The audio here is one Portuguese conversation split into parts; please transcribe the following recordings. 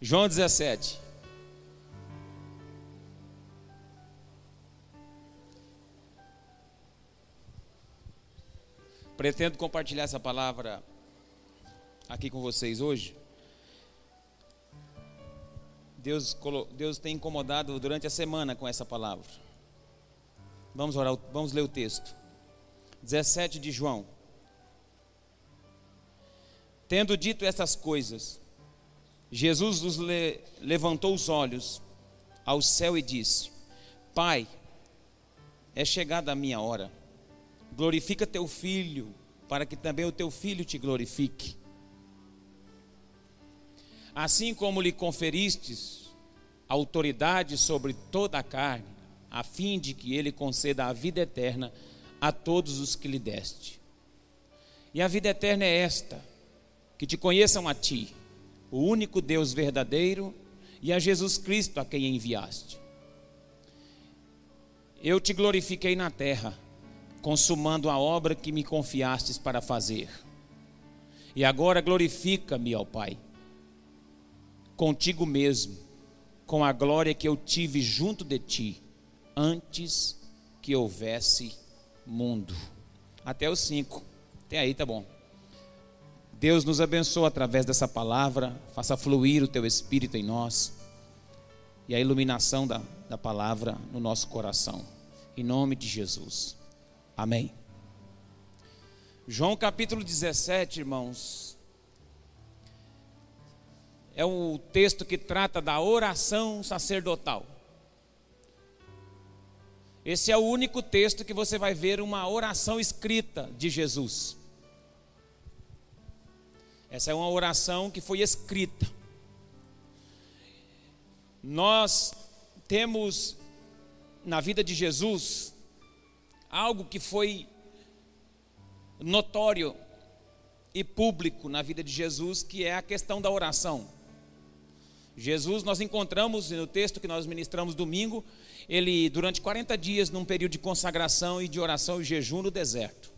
João 17. Pretendo compartilhar essa palavra aqui com vocês hoje. Deus, Deus tem incomodado durante a semana com essa palavra. Vamos orar, vamos ler o texto. 17 de João. Tendo dito estas coisas, Jesus le levantou os olhos ao céu e disse: Pai, é chegada a minha hora. Glorifica teu filho, para que também o teu filho te glorifique. Assim como lhe conferistes autoridade sobre toda a carne, a fim de que ele conceda a vida eterna a todos os que lhe deste. E a vida eterna é esta: que te conheçam a ti, o único Deus verdadeiro, e a Jesus Cristo a quem enviaste. Eu te glorifiquei na terra, consumando a obra que me confiastes para fazer. E agora glorifica-me, ó Pai, contigo mesmo, com a glória que eu tive junto de ti, antes que houvesse mundo. Até os cinco. Até aí, tá bom. Deus nos abençoa através dessa palavra, faça fluir o teu espírito em nós e a iluminação da, da palavra no nosso coração. Em nome de Jesus. Amém. João capítulo 17, irmãos, é o texto que trata da oração sacerdotal. Esse é o único texto que você vai ver uma oração escrita de Jesus. Essa é uma oração que foi escrita. Nós temos na vida de Jesus algo que foi notório e público na vida de Jesus, que é a questão da oração. Jesus, nós encontramos no texto que nós ministramos domingo, ele durante 40 dias num período de consagração e de oração e jejum no deserto.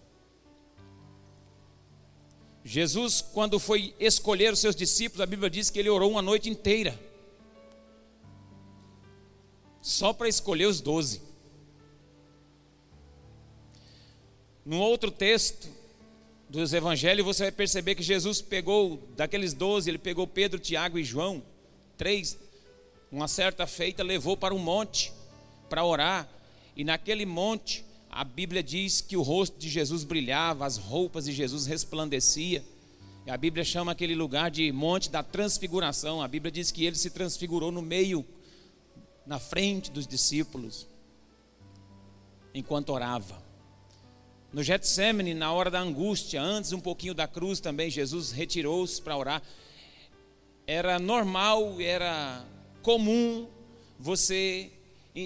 Jesus, quando foi escolher os seus discípulos, a Bíblia diz que ele orou uma noite inteira. Só para escolher os doze. Num outro texto dos evangelhos, você vai perceber que Jesus pegou, daqueles doze, ele pegou Pedro, Tiago e João três, uma certa feita, levou para um monte para orar. E naquele monte, a Bíblia diz que o rosto de Jesus brilhava, as roupas de Jesus resplandecia. A Bíblia chama aquele lugar de Monte da Transfiguração. A Bíblia diz que ele se transfigurou no meio, na frente dos discípulos, enquanto orava. No Getsemane, na hora da angústia, antes um pouquinho da cruz também, Jesus retirou-se para orar era normal, era comum você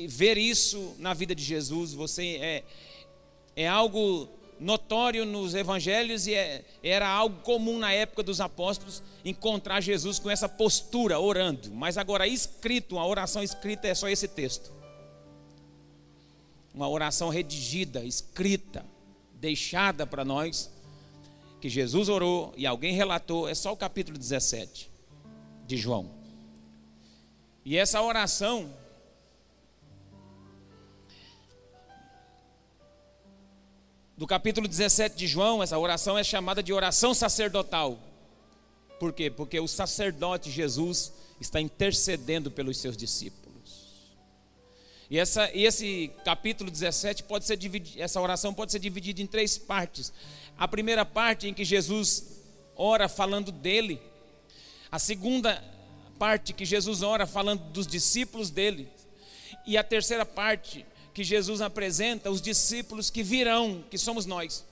ver isso na vida de Jesus. Você é, é algo notório nos evangelhos e é, era algo comum na época dos apóstolos encontrar Jesus com essa postura, orando. Mas agora, escrito, uma oração escrita é só esse texto. Uma oração redigida, escrita, deixada para nós, que Jesus orou e alguém relatou, é só o capítulo 17 de João. E essa oração do capítulo 17 de João, essa oração é chamada de oração sacerdotal. Por quê? Porque o sacerdote Jesus está intercedendo pelos seus discípulos. E, essa, esse capítulo 17 pode ser dividido, essa oração pode ser dividida em três partes. A primeira parte em que Jesus ora falando dele, a segunda parte que Jesus ora falando dos discípulos dele. E a terceira parte que Jesus apresenta os discípulos que virão, que somos nós.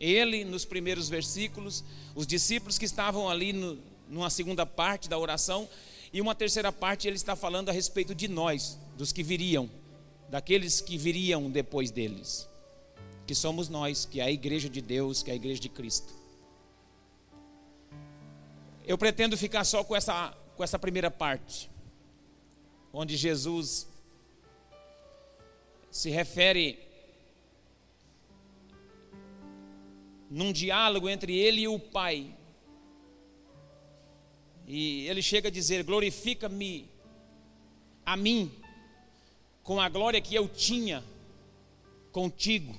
Ele, nos primeiros versículos, os discípulos que estavam ali no, numa segunda parte da oração, e uma terceira parte ele está falando a respeito de nós, dos que viriam, daqueles que viriam depois deles, que somos nós, que é a igreja de Deus, que é a igreja de Cristo. Eu pretendo ficar só com essa, com essa primeira parte, onde Jesus se refere num diálogo entre ele e o Pai. E ele chega a dizer: Glorifica-me a mim com a glória que eu tinha contigo.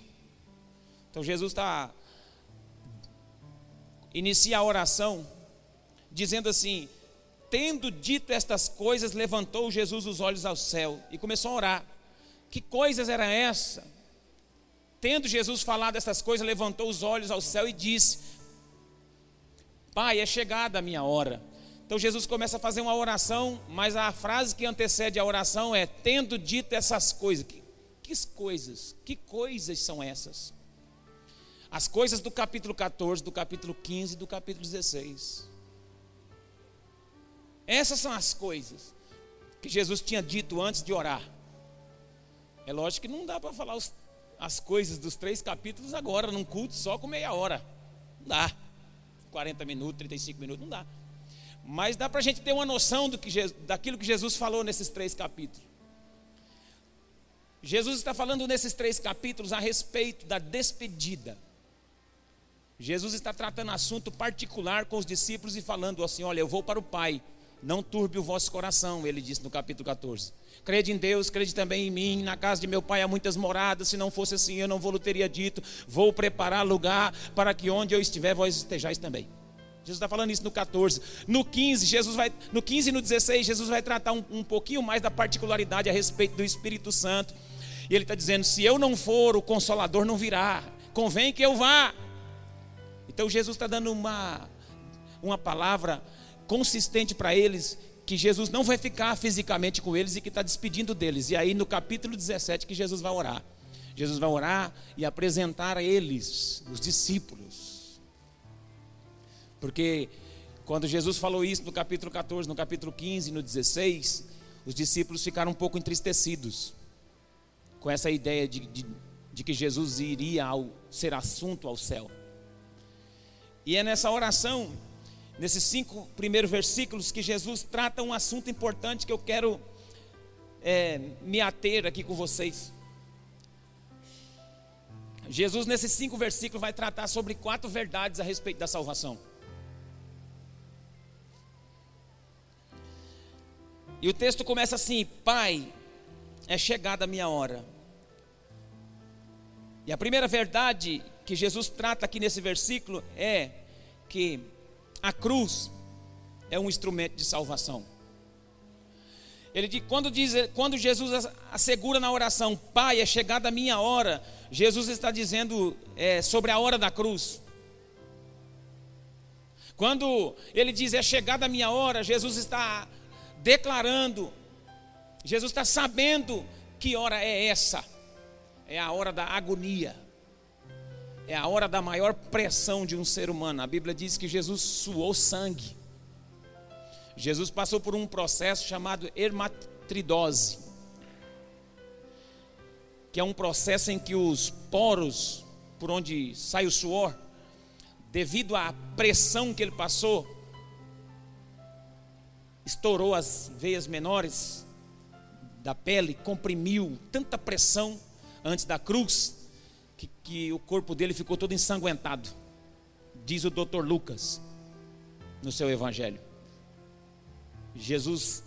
Então Jesus está inicia a oração dizendo assim: Tendo dito estas coisas, levantou Jesus os olhos ao céu e começou a orar. Que coisas era essa? Tendo Jesus falado essas coisas, levantou os olhos ao céu e disse: Pai, é chegada a minha hora. Então Jesus começa a fazer uma oração, mas a frase que antecede a oração é: Tendo dito essas coisas. Que, que coisas? Que coisas são essas? As coisas do capítulo 14, do capítulo 15 e do capítulo 16. Essas são as coisas que Jesus tinha dito antes de orar. É lógico que não dá para falar os, as coisas dos três capítulos agora, num culto só com meia hora. Não dá. 40 minutos, 35 minutos, não dá. Mas dá para a gente ter uma noção do que, daquilo que Jesus falou nesses três capítulos. Jesus está falando nesses três capítulos a respeito da despedida. Jesus está tratando assunto particular com os discípulos e falando assim: Olha, eu vou para o Pai, não turbe o vosso coração, ele disse no capítulo 14. Crede em Deus, crede também em mim. Na casa de meu pai há muitas moradas. Se não fosse assim, eu não vou teria dito. Vou preparar lugar para que onde eu estiver, vós estejais também. Jesus está falando isso no 14. No 15, Jesus vai, no 15 e no 16, Jesus vai tratar um, um pouquinho mais da particularidade a respeito do Espírito Santo. E ele está dizendo: se eu não for, o consolador não virá. Convém que eu vá. Então Jesus está dando uma, uma palavra consistente para eles que Jesus não vai ficar fisicamente com eles e que está despedindo deles. E aí no capítulo 17 que Jesus vai orar. Jesus vai orar e apresentar a eles, os discípulos. Porque quando Jesus falou isso no capítulo 14, no capítulo 15, no 16, os discípulos ficaram um pouco entristecidos com essa ideia de, de, de que Jesus iria ao, ser assunto ao céu. E é nessa oração nesses cinco primeiros versículos que Jesus trata um assunto importante que eu quero é, me ater aqui com vocês. Jesus, nesses cinco versículos, vai tratar sobre quatro verdades a respeito da salvação. E o texto começa assim: Pai, é chegada a minha hora. E a primeira verdade que Jesus trata aqui nesse versículo é que a cruz é um instrumento de salvação. Ele diz, quando, diz, quando Jesus assegura na oração, Pai, é chegada a minha hora, Jesus está dizendo é, sobre a hora da cruz. Quando ele diz é chegada a minha hora, Jesus está declarando, Jesus está sabendo que hora é essa, é a hora da agonia é a hora da maior pressão de um ser humano. A Bíblia diz que Jesus suou sangue. Jesus passou por um processo chamado hermatridose, que é um processo em que os poros por onde sai o suor, devido à pressão que ele passou, estourou as veias menores da pele, comprimiu tanta pressão antes da cruz, que, que o corpo dele ficou todo ensanguentado, diz o doutor Lucas no seu evangelho. Jesus,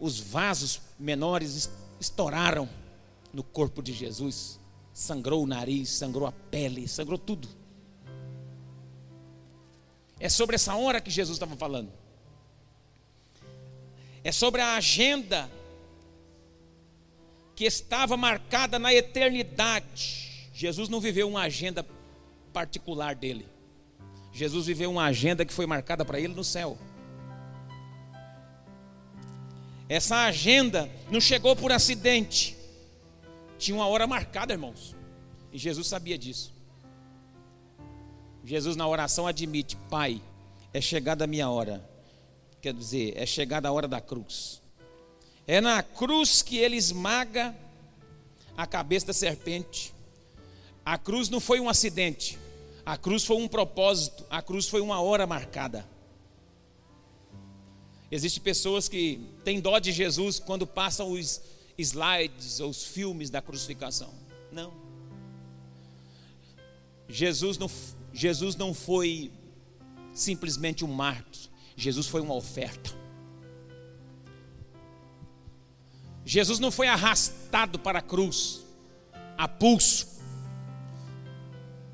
os vasos menores estouraram no corpo de Jesus, sangrou o nariz, sangrou a pele, sangrou tudo. É sobre essa hora que Jesus estava falando. É sobre a agenda que estava marcada na eternidade Jesus não viveu uma agenda particular dele. Jesus viveu uma agenda que foi marcada para ele no céu. Essa agenda não chegou por acidente. Tinha uma hora marcada, irmãos. E Jesus sabia disso. Jesus, na oração, admite: Pai, é chegada a minha hora. Quer dizer, é chegada a hora da cruz. É na cruz que ele esmaga a cabeça da serpente a cruz não foi um acidente, a cruz foi um propósito, a cruz foi uma hora marcada. Existem pessoas que têm dó de Jesus quando passam os slides ou os filmes da crucificação. Não. Jesus não, Jesus não foi simplesmente um mártir. Jesus foi uma oferta. Jesus não foi arrastado para a cruz a pulso.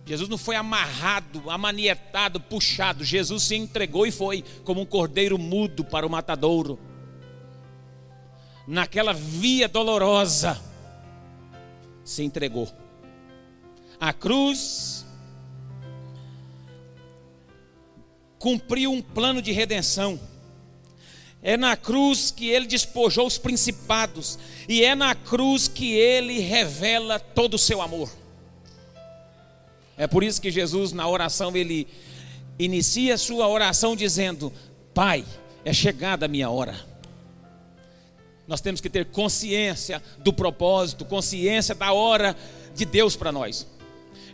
Jesus não foi amarrado, amanietado, puxado. Jesus se entregou e foi como um cordeiro mudo para o matadouro. Naquela via dolorosa, se entregou. A cruz cumpriu um plano de redenção. É na cruz que ele despojou os principados, e é na cruz que ele revela todo o seu amor. É por isso que Jesus, na oração, ele inicia a sua oração dizendo: Pai, é chegada a minha hora. Nós temos que ter consciência do propósito, consciência da hora de Deus para nós.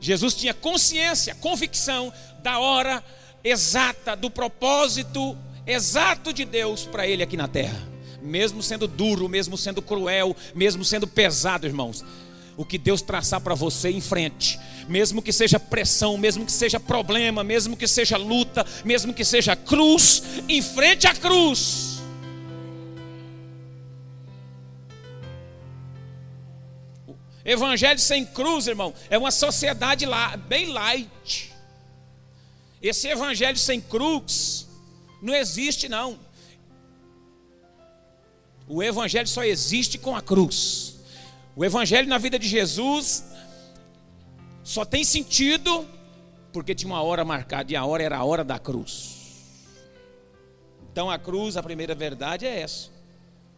Jesus tinha consciência, convicção da hora exata, do propósito exato de Deus para ele aqui na terra. Mesmo sendo duro, mesmo sendo cruel, mesmo sendo pesado, irmãos. O que Deus traçar para você em frente, mesmo que seja pressão, mesmo que seja problema, mesmo que seja luta, mesmo que seja cruz, em frente à cruz. Evangelho sem cruz, irmão, é uma sociedade lá, bem light. Esse evangelho sem cruz não existe, não. O evangelho só existe com a cruz. O evangelho na vida de Jesus só tem sentido porque tinha uma hora marcada e a hora era a hora da cruz. Então a cruz, a primeira verdade é essa,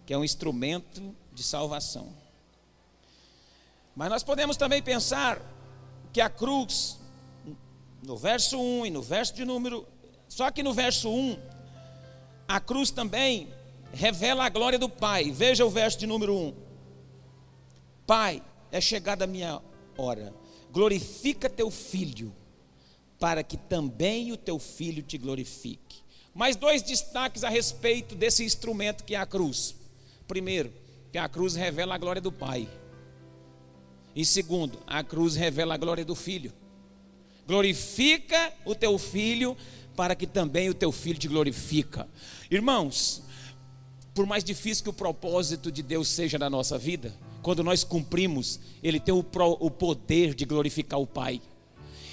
que é um instrumento de salvação. Mas nós podemos também pensar que a cruz, no verso 1 e no verso de número, só que no verso 1, a cruz também revela a glória do Pai. Veja o verso de número 1. Pai, é chegada a minha hora. Glorifica teu filho, para que também o teu filho te glorifique. Mais dois destaques a respeito desse instrumento que é a cruz. Primeiro, que a cruz revela a glória do Pai. E segundo, a cruz revela a glória do filho. Glorifica o teu filho, para que também o teu filho te glorifica. Irmãos, por mais difícil que o propósito de Deus seja na nossa vida, quando nós cumprimos, Ele tem o, o poder de glorificar o Pai.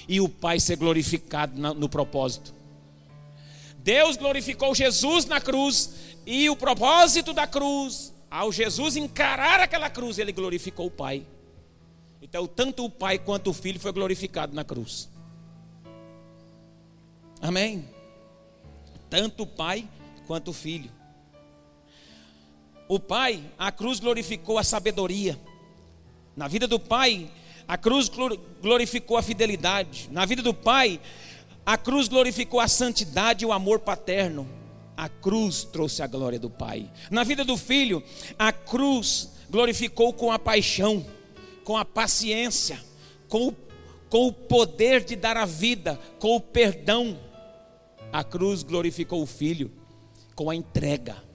E o Pai ser glorificado na, no propósito. Deus glorificou Jesus na cruz, e o propósito da cruz, ao Jesus encarar aquela cruz, ele glorificou o Pai. Então, tanto o Pai quanto o Filho foi glorificado na cruz. Amém? Tanto o Pai quanto o Filho. O Pai, a cruz glorificou a sabedoria. Na vida do Pai, a cruz glorificou a fidelidade. Na vida do Pai, a cruz glorificou a santidade e o amor paterno. A cruz trouxe a glória do Pai. Na vida do Filho, a cruz glorificou com a paixão com a paciência, com o, com o poder de dar a vida, com o perdão. A cruz glorificou o Filho com a entrega.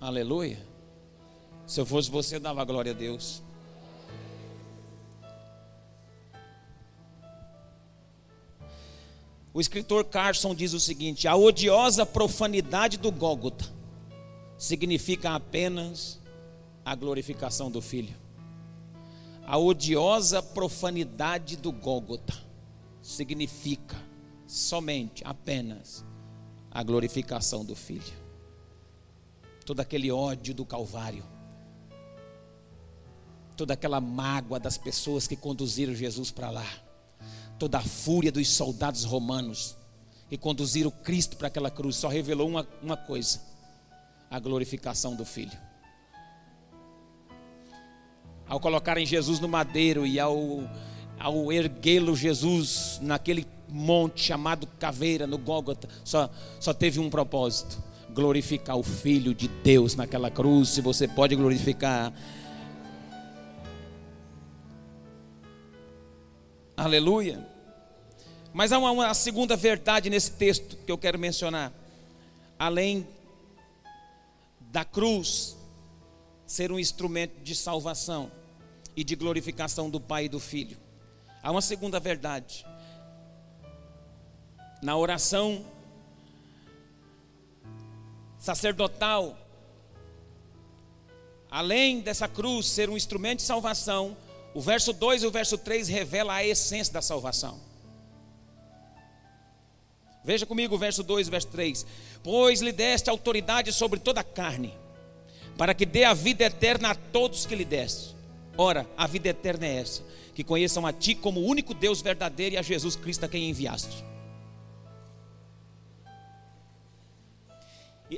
Aleluia. Se eu fosse você, eu dava glória a Deus. O escritor Carson diz o seguinte: a odiosa profanidade do Gólgota significa apenas a glorificação do Filho a odiosa profanidade do Gólgota significa somente, apenas, a glorificação do Filho. Todo aquele ódio do Calvário, toda aquela mágoa das pessoas que conduziram Jesus para lá, toda a fúria dos soldados romanos que conduziram Cristo para aquela cruz, só revelou uma, uma coisa: a glorificação do Filho. Ao colocarem Jesus no madeiro e ao, ao erguê-lo Jesus naquele monte chamado Caveira, no Gólgota, só, só teve um propósito: glorificar o Filho de Deus naquela cruz. Se você pode glorificar. Aleluia. Mas há uma, uma segunda verdade nesse texto que eu quero mencionar. Além da cruz ser um instrumento de salvação, e de glorificação do Pai e do Filho. Há uma segunda verdade. Na oração sacerdotal, além dessa cruz ser um instrumento de salvação, o verso 2 e o verso 3 revela a essência da salvação. Veja comigo o verso 2 e verso 3: Pois lhe deste autoridade sobre toda a carne, para que dê a vida eterna a todos que lhe deste. Ora, a vida eterna é essa: que conheçam a Ti como o único Deus verdadeiro e a Jesus Cristo a quem enviaste.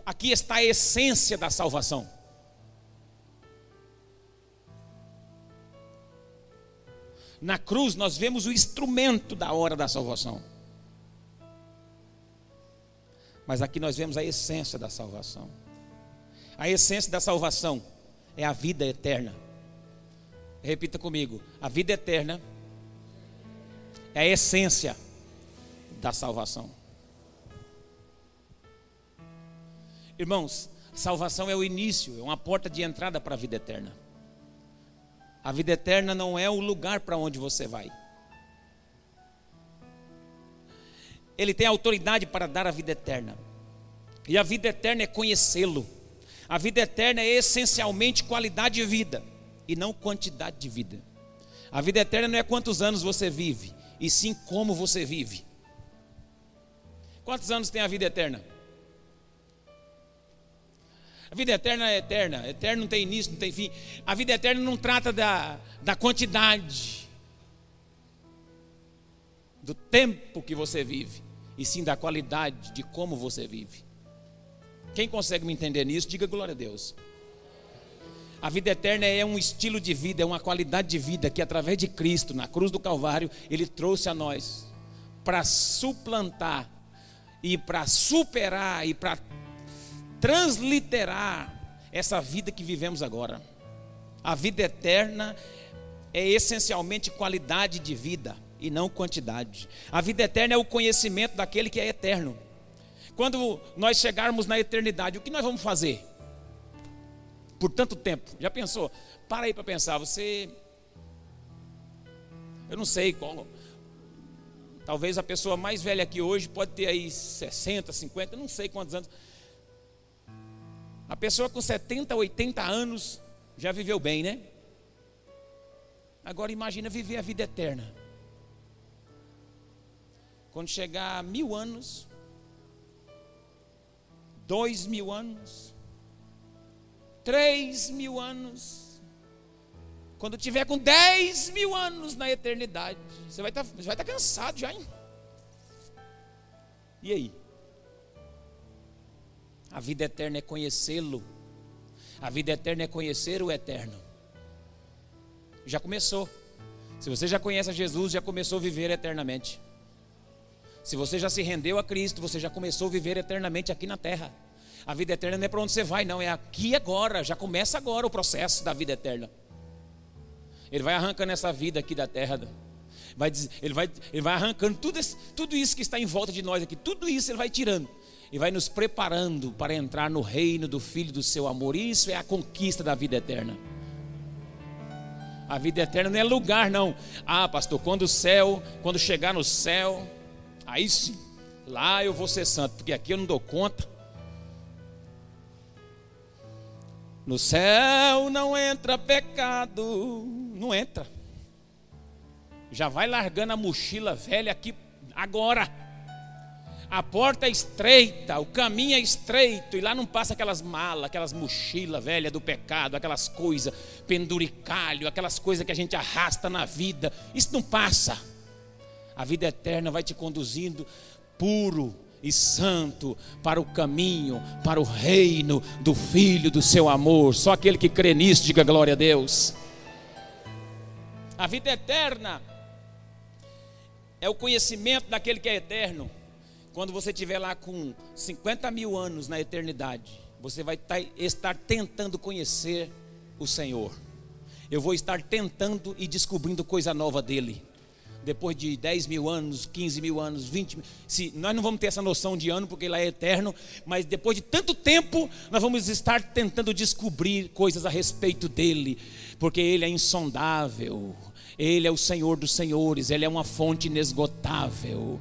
Aqui está a essência da salvação. Na cruz nós vemos o instrumento da hora da salvação. Mas aqui nós vemos a essência da salvação. A essência da salvação é a vida eterna. Repita comigo: a vida eterna é a essência da salvação. Irmãos, salvação é o início, é uma porta de entrada para a vida eterna. A vida eterna não é o lugar para onde você vai. Ele tem autoridade para dar a vida eterna. E a vida eterna é conhecê-lo. A vida eterna é essencialmente qualidade de vida e não quantidade de vida. A vida eterna não é quantos anos você vive, e sim como você vive. Quantos anos tem a vida eterna? A vida eterna é eterna, eterno não tem início, não tem fim. A vida eterna não trata da, da quantidade, do tempo que você vive, e sim da qualidade de como você vive. Quem consegue me entender nisso, diga glória a Deus. A vida eterna é um estilo de vida, é uma qualidade de vida que, através de Cristo, na cruz do Calvário, Ele trouxe a nós para suplantar e para superar e para transliterar essa vida que vivemos agora. A vida eterna é essencialmente qualidade de vida e não quantidade. A vida eterna é o conhecimento daquele que é eterno. Quando nós chegarmos na eternidade, o que nós vamos fazer? por tanto tempo. Já pensou? Para aí para pensar. Você. Eu não sei qual. Talvez a pessoa mais velha aqui hoje pode ter aí 60, 50, não sei quantos anos. A pessoa com 70, 80 anos já viveu bem, né? Agora imagina viver a vida eterna. Quando chegar a mil anos, dois mil anos, três mil anos, quando tiver com dez mil anos na eternidade, você vai estar, tá, estar tá cansado já, hein? E aí? A vida eterna é conhecê-lo. A vida eterna é conhecer o eterno. Já começou. Se você já conhece Jesus, já começou a viver eternamente. Se você já se rendeu a Cristo, você já começou a viver eternamente aqui na terra. A vida eterna não é para onde você vai, não, é aqui agora. Já começa agora o processo da vida eterna. Ele vai arrancando essa vida aqui da terra. Vai, ele, vai, ele vai arrancando tudo, esse, tudo isso que está em volta de nós aqui, tudo isso ele vai tirando. E vai nos preparando para entrar no reino do Filho do seu amor. Isso é a conquista da vida eterna. A vida eterna não é lugar, não. Ah, pastor, quando o céu, quando chegar no céu, aí sim, lá eu vou ser santo, porque aqui eu não dou conta. No céu não entra pecado, não entra. Já vai largando a mochila velha aqui agora. A porta é estreita, o caminho é estreito, e lá não passa aquelas malas, aquelas mochilas velhas do pecado, aquelas coisas, penduricalho, aquelas coisas que a gente arrasta na vida. Isso não passa. A vida eterna vai te conduzindo puro, e santo para o caminho, para o reino do Filho do seu amor. Só aquele que crê nisso, diga glória a Deus. A vida eterna é o conhecimento daquele que é eterno. Quando você estiver lá com 50 mil anos na eternidade, você vai tá, estar tentando conhecer o Senhor. Eu vou estar tentando e descobrindo coisa nova dele depois de 10 mil anos, 15 mil anos, 20 mil. Se, nós não vamos ter essa noção de ano, porque ele é eterno, mas depois de tanto tempo, nós vamos estar tentando descobrir coisas a respeito dele, porque ele é insondável, ele é o Senhor dos Senhores, ele é uma fonte inesgotável,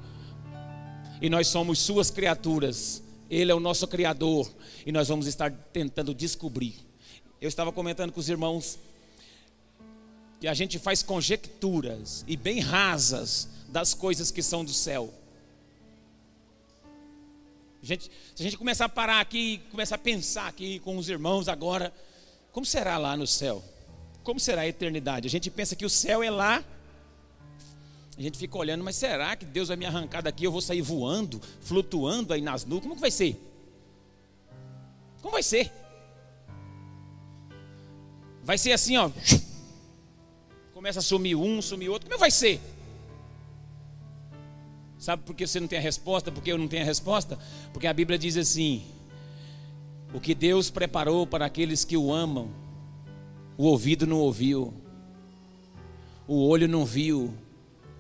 e nós somos suas criaturas, Ele é o nosso Criador e nós vamos estar tentando descobrir. Eu estava comentando com os irmãos que a gente faz conjecturas e bem rasas das coisas que são do céu. A gente, se a gente começar a parar aqui, começar a pensar aqui com os irmãos agora, como será lá no céu? Como será a eternidade? A gente pensa que o céu é lá, a gente fica olhando, mas será que Deus vai me arrancar daqui? Eu vou sair voando, flutuando aí nas nuvens? Como que vai ser? Como vai ser? Vai ser assim, ó. Começa a sumir um, sumir outro. Como vai ser? Sabe por que você não tem a resposta? Porque eu não tenho a resposta? Porque a Bíblia diz assim: O que Deus preparou para aqueles que o amam, o ouvido não ouviu, o olho não viu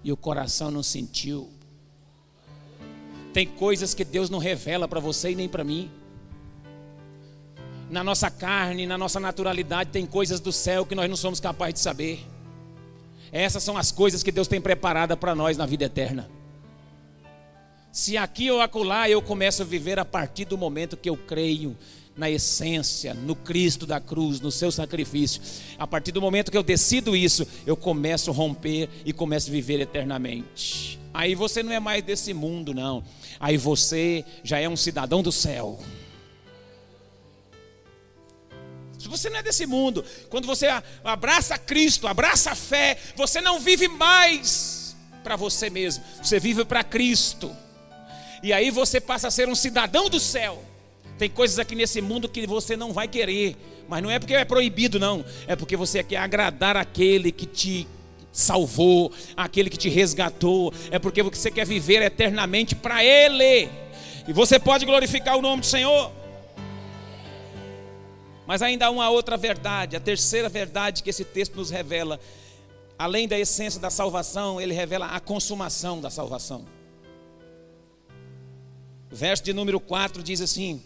e o coração não sentiu. Tem coisas que Deus não revela para você e nem para mim. Na nossa carne, na nossa naturalidade, tem coisas do céu que nós não somos capazes de saber. Essas são as coisas que Deus tem preparada para nós na vida eterna. Se aqui ou acolá eu começo a viver a partir do momento que eu creio na essência, no Cristo da cruz, no seu sacrifício. A partir do momento que eu decido isso, eu começo a romper e começo a viver eternamente. Aí você não é mais desse mundo, não. Aí você já é um cidadão do céu. Se você não é desse mundo, quando você abraça Cristo, abraça a fé, você não vive mais para você mesmo, você vive para Cristo. E aí você passa a ser um cidadão do céu. Tem coisas aqui nesse mundo que você não vai querer, mas não é porque é proibido, não. É porque você quer agradar aquele que te salvou, aquele que te resgatou. É porque você quer viver eternamente para Ele. E você pode glorificar o nome do Senhor. Mas ainda há uma outra verdade, a terceira verdade que esse texto nos revela. Além da essência da salvação, ele revela a consumação da salvação. O verso de número 4 diz assim: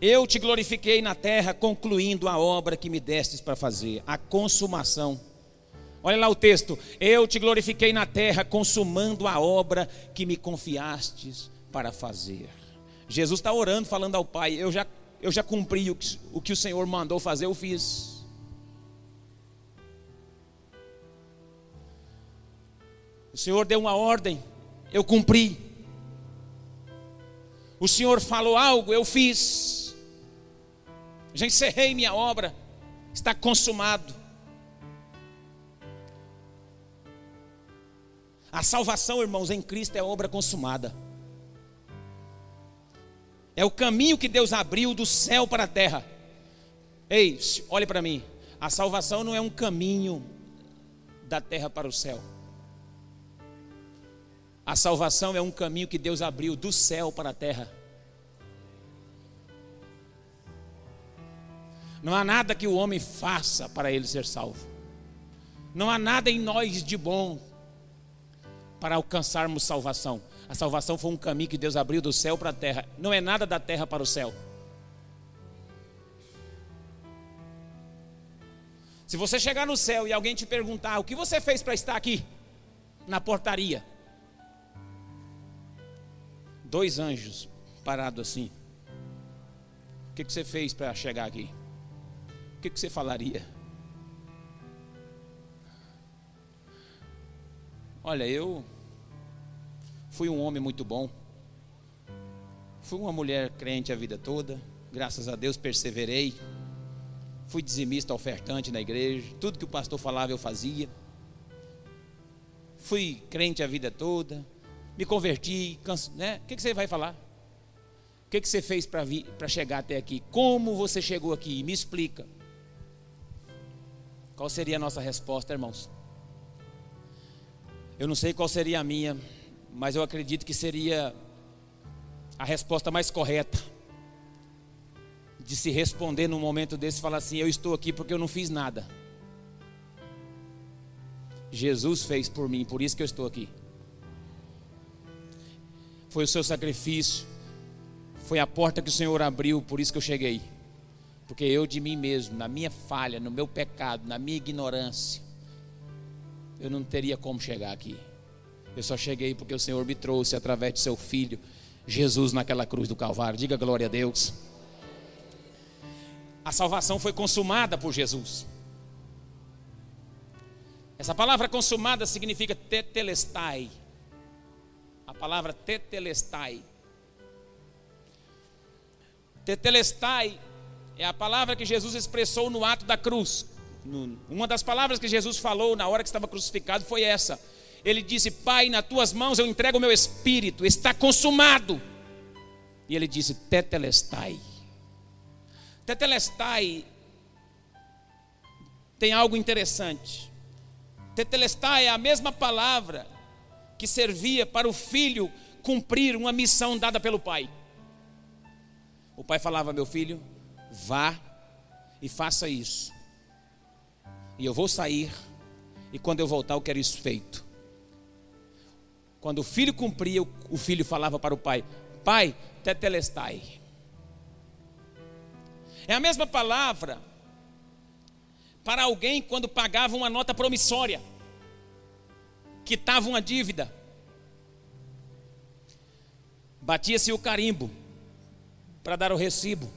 Eu te glorifiquei na terra, concluindo a obra que me destes para fazer, a consumação. Olha lá o texto: Eu te glorifiquei na terra, consumando a obra que me confiastes para fazer. Jesus está orando, falando ao Pai: Eu já, eu já cumpri o que, o que o Senhor mandou fazer, eu fiz. O Senhor deu uma ordem, eu cumpri. O Senhor falou algo, eu fiz. Já encerrei minha obra, está consumado. A salvação, irmãos, em Cristo é obra consumada. É o caminho que Deus abriu do céu para a terra. Ei, olhe para mim. A salvação não é um caminho da terra para o céu. A salvação é um caminho que Deus abriu do céu para a terra. Não há nada que o homem faça para ele ser salvo. Não há nada em nós de bom para alcançarmos salvação. A salvação foi um caminho que Deus abriu do céu para a terra. Não é nada da terra para o céu. Se você chegar no céu e alguém te perguntar o que você fez para estar aqui na portaria, dois anjos parados assim. O que, que você fez para chegar aqui? O que, que você falaria? Olha, eu fui um homem muito bom. Fui uma mulher crente a vida toda. Graças a Deus perseverei. Fui dizimista ofertante na igreja. Tudo que o pastor falava eu fazia. Fui crente a vida toda me converti, canso, né? O que, que você vai falar? O que, que você fez para chegar até aqui? Como você chegou aqui? Me explica. Qual seria a nossa resposta, irmãos? Eu não sei qual seria a minha, mas eu acredito que seria a resposta mais correta de se responder num momento desse, falar assim: Eu estou aqui porque eu não fiz nada. Jesus fez por mim, por isso que eu estou aqui foi o seu sacrifício, foi a porta que o Senhor abriu, por isso que eu cheguei. Porque eu de mim mesmo, na minha falha, no meu pecado, na minha ignorância, eu não teria como chegar aqui. Eu só cheguei porque o Senhor me trouxe através de seu filho, Jesus naquela cruz do Calvário. Diga glória a Deus. A salvação foi consumada por Jesus. Essa palavra consumada significa tetelestai. A palavra tetelestai. Tetelestai é a palavra que Jesus expressou no ato da cruz. Uma das palavras que Jesus falou na hora que estava crucificado foi essa. Ele disse: Pai, nas tuas mãos eu entrego o meu espírito, está consumado. E ele disse: Tetelestai. Tetelestai tem algo interessante. Tetelestai é a mesma palavra que servia para o filho cumprir uma missão dada pelo pai. O pai falava: Meu filho, vá e faça isso. E eu vou sair, e quando eu voltar, eu quero isso feito. Quando o filho cumpria, o filho falava para o pai: Pai, tetelestai. É a mesma palavra para alguém quando pagava uma nota promissória, quitava uma dívida, batia-se o carimbo para dar o recibo,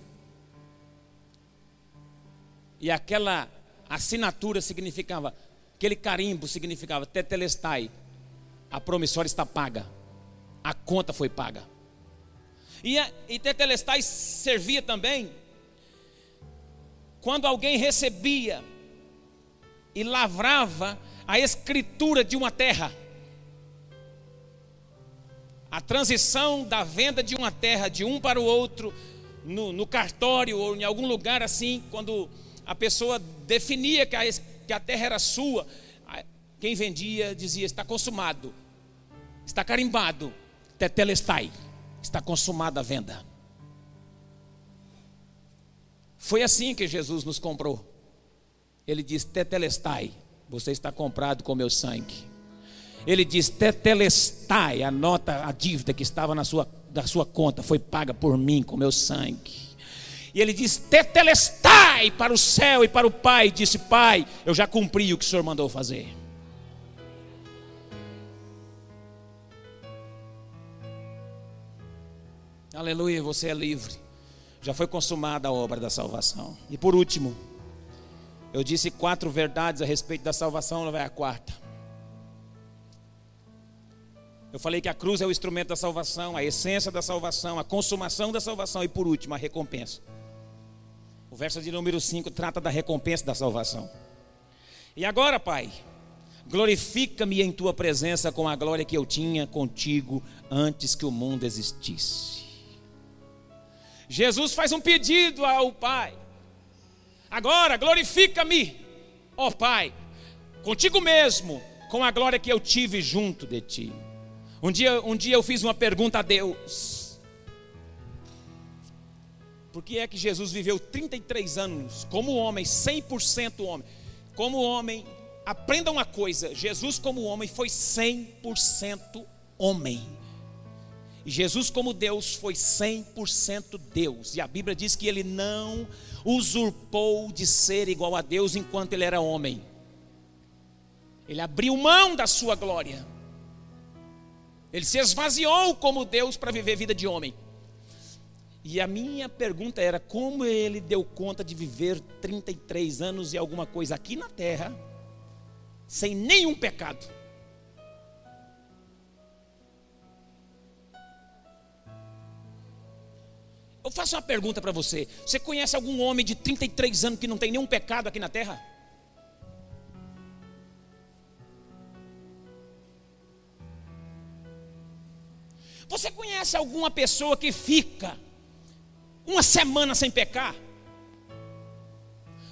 e aquela assinatura significava, aquele carimbo significava tetelestai, a promissória está paga, a conta foi paga. E, e tetelestai servia também quando alguém recebia e lavrava a escritura de uma terra. A transição da venda de uma terra de um para o outro, no, no cartório ou em algum lugar assim, quando a pessoa definia que a, que a terra era sua, quem vendia dizia: está consumado, está carimbado, tetelestai, está consumada a venda. Foi assim que Jesus nos comprou. Ele diz: Tetelestai, você está comprado com meu sangue. Ele diz: Tetelestai, a nota, a dívida que estava na sua, da sua conta foi paga por mim com meu sangue. E ele diz: Tetelestai para o céu e para o Pai. Disse: Pai, eu já cumpri o que o Senhor mandou fazer. Aleluia, você é livre já foi consumada a obra da salvação. E por último, eu disse quatro verdades a respeito da salvação, não vai a quarta. Eu falei que a cruz é o instrumento da salvação, a essência da salvação, a consumação da salvação e por último, a recompensa. O verso de número 5 trata da recompensa da salvação. E agora, Pai, glorifica-me em tua presença com a glória que eu tinha contigo antes que o mundo existisse. Jesus faz um pedido ao Pai. Agora glorifica-me, ó Pai, contigo mesmo, com a glória que eu tive junto de ti. Um dia, um dia eu fiz uma pergunta a Deus. Por que é que Jesus viveu 33 anos como homem, 100% homem? Como homem, aprenda uma coisa: Jesus, como homem, foi 100% homem. E Jesus, como Deus, foi 100% Deus. E a Bíblia diz que ele não usurpou de ser igual a Deus enquanto ele era homem. Ele abriu mão da sua glória. Ele se esvaziou como Deus para viver vida de homem. E a minha pergunta era: como ele deu conta de viver 33 anos e alguma coisa aqui na terra, sem nenhum pecado? Eu faço uma pergunta para você: você conhece algum homem de 33 anos que não tem nenhum pecado aqui na terra? Você conhece alguma pessoa que fica uma semana sem pecar?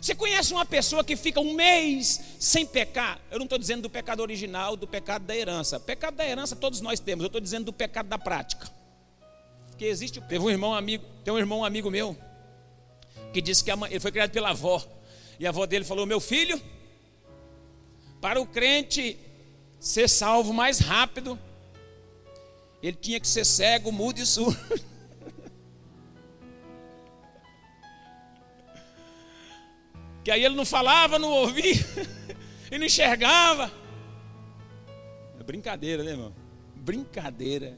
Você conhece uma pessoa que fica um mês sem pecar? Eu não estou dizendo do pecado original, do pecado da herança. Pecado da herança todos nós temos, eu estou dizendo do pecado da prática que existe. Teve um irmão amigo, tem um irmão amigo meu que disse que mãe, ele foi criado pela avó. E a avó dele falou: Meu filho, para o crente ser salvo mais rápido, ele tinha que ser cego, mudo e surdo. Que aí ele não falava, não ouvia e não enxergava. É brincadeira, né, irmão? Brincadeira.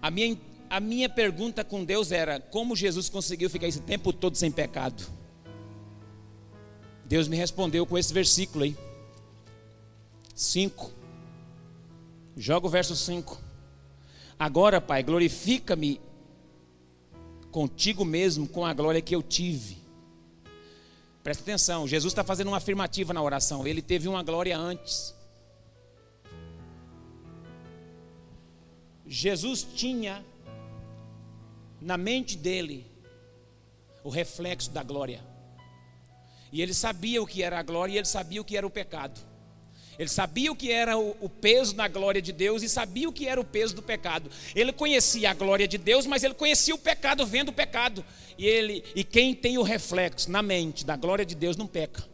A minha, a minha pergunta com Deus era: como Jesus conseguiu ficar esse tempo todo sem pecado? Deus me respondeu com esse versículo aí. 5. Joga o verso 5. Agora, Pai, glorifica-me contigo mesmo com a glória que eu tive. Presta atenção, Jesus está fazendo uma afirmativa na oração. Ele teve uma glória antes. Jesus tinha na mente dele o reflexo da glória. E ele sabia o que era a glória e ele sabia o que era o pecado. Ele sabia o que era o, peso da glória de Deus e sabia o que era o peso do pecado. Ele conhecia a glória de Deus, mas ele conhecia o pecado vendo o pecado. E ele e quem tem o reflexo na mente da glória de Deus não peca.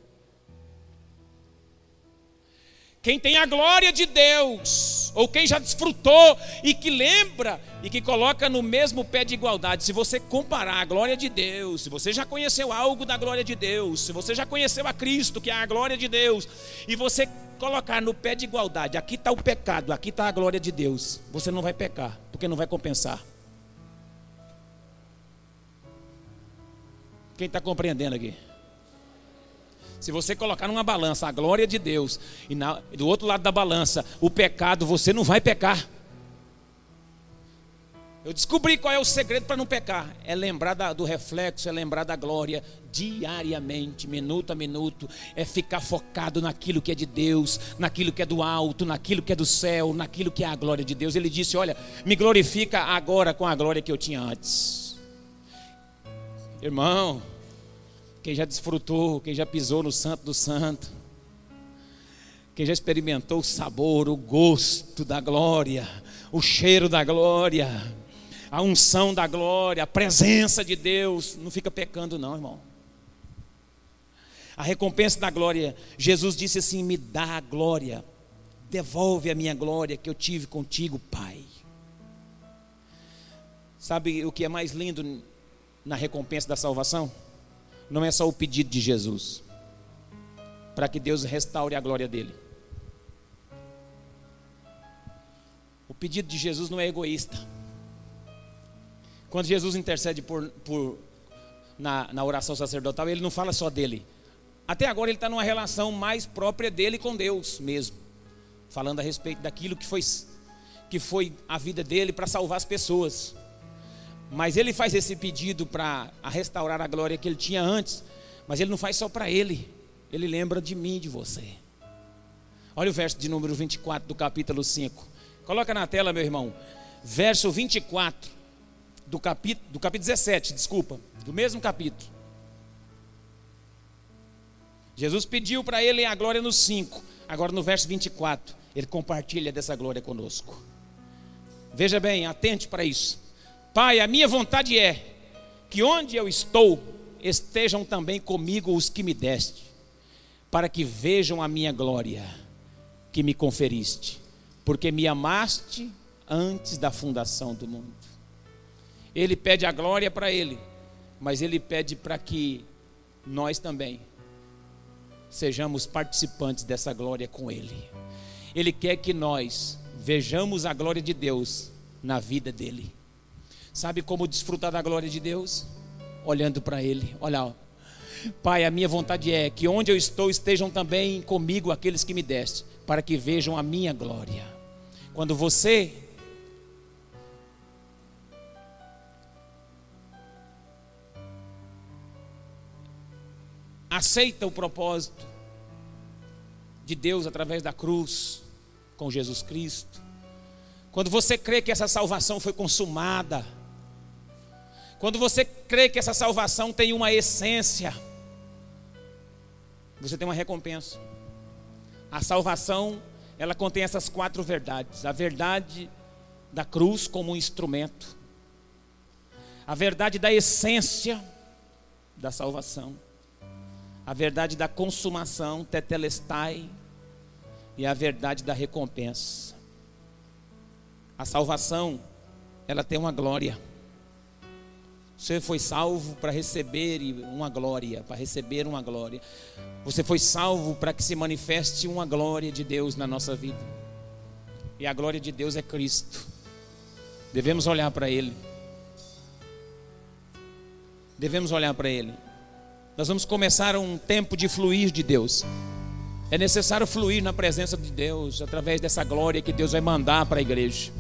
Quem tem a glória de Deus, ou quem já desfrutou e que lembra e que coloca no mesmo pé de igualdade, se você comparar a glória de Deus, se você já conheceu algo da glória de Deus, se você já conheceu a Cristo, que é a glória de Deus, e você colocar no pé de igualdade, aqui está o pecado, aqui está a glória de Deus, você não vai pecar, porque não vai compensar. Quem está compreendendo aqui? Se você colocar numa balança a glória de Deus e na, do outro lado da balança o pecado, você não vai pecar. Eu descobri qual é o segredo para não pecar: é lembrar da, do reflexo, é lembrar da glória diariamente, minuto a minuto, é ficar focado naquilo que é de Deus, naquilo que é do alto, naquilo que é do céu, naquilo que é a glória de Deus. Ele disse: Olha, me glorifica agora com a glória que eu tinha antes. Irmão, quem já desfrutou, quem já pisou no Santo do Santo, quem já experimentou o sabor, o gosto da glória, o cheiro da glória, a unção da glória, a presença de Deus, não fica pecando, não, irmão. A recompensa da glória, Jesus disse assim: me dá a glória, devolve a minha glória que eu tive contigo, Pai. Sabe o que é mais lindo na recompensa da salvação? não é só o pedido de Jesus, para que Deus restaure a glória dele. O pedido de Jesus não é egoísta. Quando Jesus intercede por, por na, na oração sacerdotal, ele não fala só dele. Até agora ele está numa relação mais própria dele com Deus mesmo, falando a respeito daquilo que foi, que foi a vida dele para salvar as pessoas. Mas ele faz esse pedido para restaurar a glória que ele tinha antes, mas ele não faz só para ele, ele lembra de mim, de você. Olha o verso de número 24 do capítulo 5. Coloca na tela, meu irmão. Verso 24 do capítulo, do capítulo 17, desculpa, do mesmo capítulo. Jesus pediu para ele a glória no 5. Agora no verso 24, ele compartilha dessa glória conosco. Veja bem, atente para isso. Pai, a minha vontade é que onde eu estou estejam também comigo os que me deste, para que vejam a minha glória que me conferiste, porque me amaste antes da fundação do mundo. Ele pede a glória para ele, mas ele pede para que nós também sejamos participantes dessa glória com ele. Ele quer que nós vejamos a glória de Deus na vida dele. Sabe como desfrutar da glória de Deus? Olhando para Ele. Olha, ó. Pai, a minha vontade é que onde eu estou estejam também comigo aqueles que me deste, para que vejam a minha glória. Quando você aceita o propósito de Deus através da cruz com Jesus Cristo, quando você crê que essa salvação foi consumada, quando você crê que essa salvação tem uma essência, você tem uma recompensa. A salvação, ela contém essas quatro verdades: a verdade da cruz como um instrumento, a verdade da essência da salvação, a verdade da consumação, tetelestai, e a verdade da recompensa. A salvação, ela tem uma glória. Você foi salvo para receber uma glória, para receber uma glória. Você foi salvo para que se manifeste uma glória de Deus na nossa vida. E a glória de Deus é Cristo. Devemos olhar para Ele. Devemos olhar para Ele. Nós vamos começar um tempo de fluir de Deus. É necessário fluir na presença de Deus através dessa glória que Deus vai mandar para a igreja.